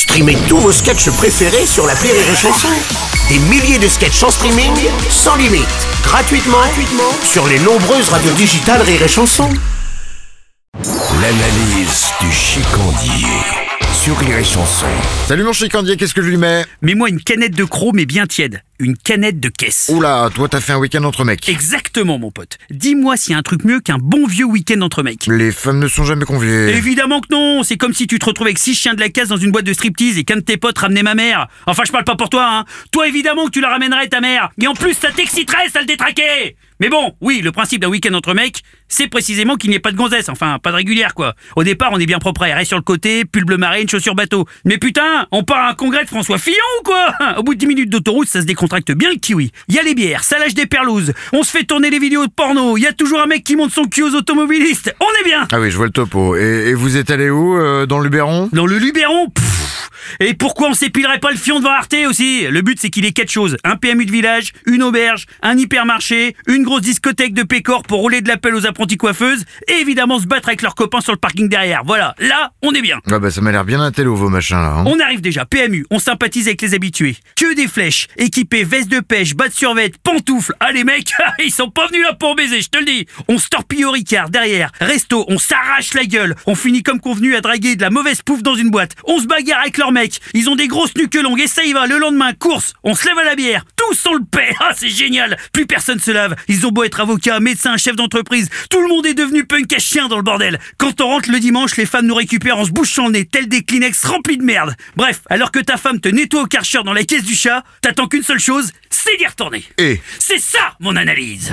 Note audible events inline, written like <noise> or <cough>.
Streamez tous vos sketchs préférés sur la Rire et Chanson. Des milliers de sketchs en streaming, sans limite, gratuitement, gratuitement sur les nombreuses radios digitales Rire et Chanson. L'analyse du chicandier sur Rire et Chanson. Salut mon chicandier, qu'est-ce que je lui mets? Mets-moi une canette de croc mais bien tiède. Une canette de caisse. Oula, toi t'as fait un week-end entre mecs. Exactement mon pote. Dis-moi s'il y a un truc mieux qu'un bon vieux week-end entre mecs. Les femmes ne sont jamais conviées. Évidemment que non, c'est comme si tu te retrouvais avec six chiens de la casse dans une boîte de striptease et qu'un de tes potes ramenait ma mère. Enfin je parle pas pour toi hein. Toi évidemment que tu la ramènerais ta mère. Et en plus ça t'exciterait ça le détraquer. Mais bon, oui, le principe d'un week-end entre mecs, c'est précisément qu'il n'y ait pas de gonzesse, enfin pas de régulière quoi. Au départ on est bien propre, reste sur le côté, pull bleu marine, chaussures bateau. Mais putain, on part à un congrès de François Fillon ou quoi? Au bout de 10 minutes d'autoroute, ça se décontracte bien le kiwi. Il y a les bières, ça lâche des perlouses, on se fait tourner les vidéos de porno, il y a toujours un mec qui monte son cul aux automobilistes. On est bien Ah oui, je vois le topo. Et, et vous êtes allé où euh, Dans le Luberon? Dans le Luberon pff, Et pourquoi on s'épilerait pas le fion devant Arte aussi? Le but c'est qu'il ait quatre choses. Un PMU de village, une auberge, un hypermarché, une grosse discothèque de pécor pour rouler de l'appel aux apprentis coiffeuses, et évidemment se battre avec leurs copains sur le parking derrière. Voilà, là, on est bien. Ah bah ça m'a l'air bien un télo vos machins là. hein. On arrive déjà, PMU, on sympathise avec les habitués. Que des flèches, équipés, veste de pêche, bas de survêt, pantoufles. Ah les mecs, <laughs> ils sont pas venus là pour baiser, je te le dis. On se torpille au Ricard, derrière, resto, on s'arrache la gueule. On finit comme convenu à draguer de la mauvaise pouffe dans une boîte. On se bagarre avec leurs mecs. Ils ont des grosses nuques longues et ça y va, le lendemain, course. On se lève à la bière. Tous sans le paix. Ah c'est génial. Plus personne se lave. Ils ont beau être avocats, médecins, chefs d'entreprise. Tout le monde est devenu punk à chien dans le bordel. Quand on rentre le dimanche, les femmes nous récupèrent en se bouchant le nez, tel des Kleenex remplis de merde. Bref, alors que ta femme te nettoie au karcher dans la caisse du chat, t'attends qu'une seule chose, c'est d'y retourner. Et C'est ça mon analyse.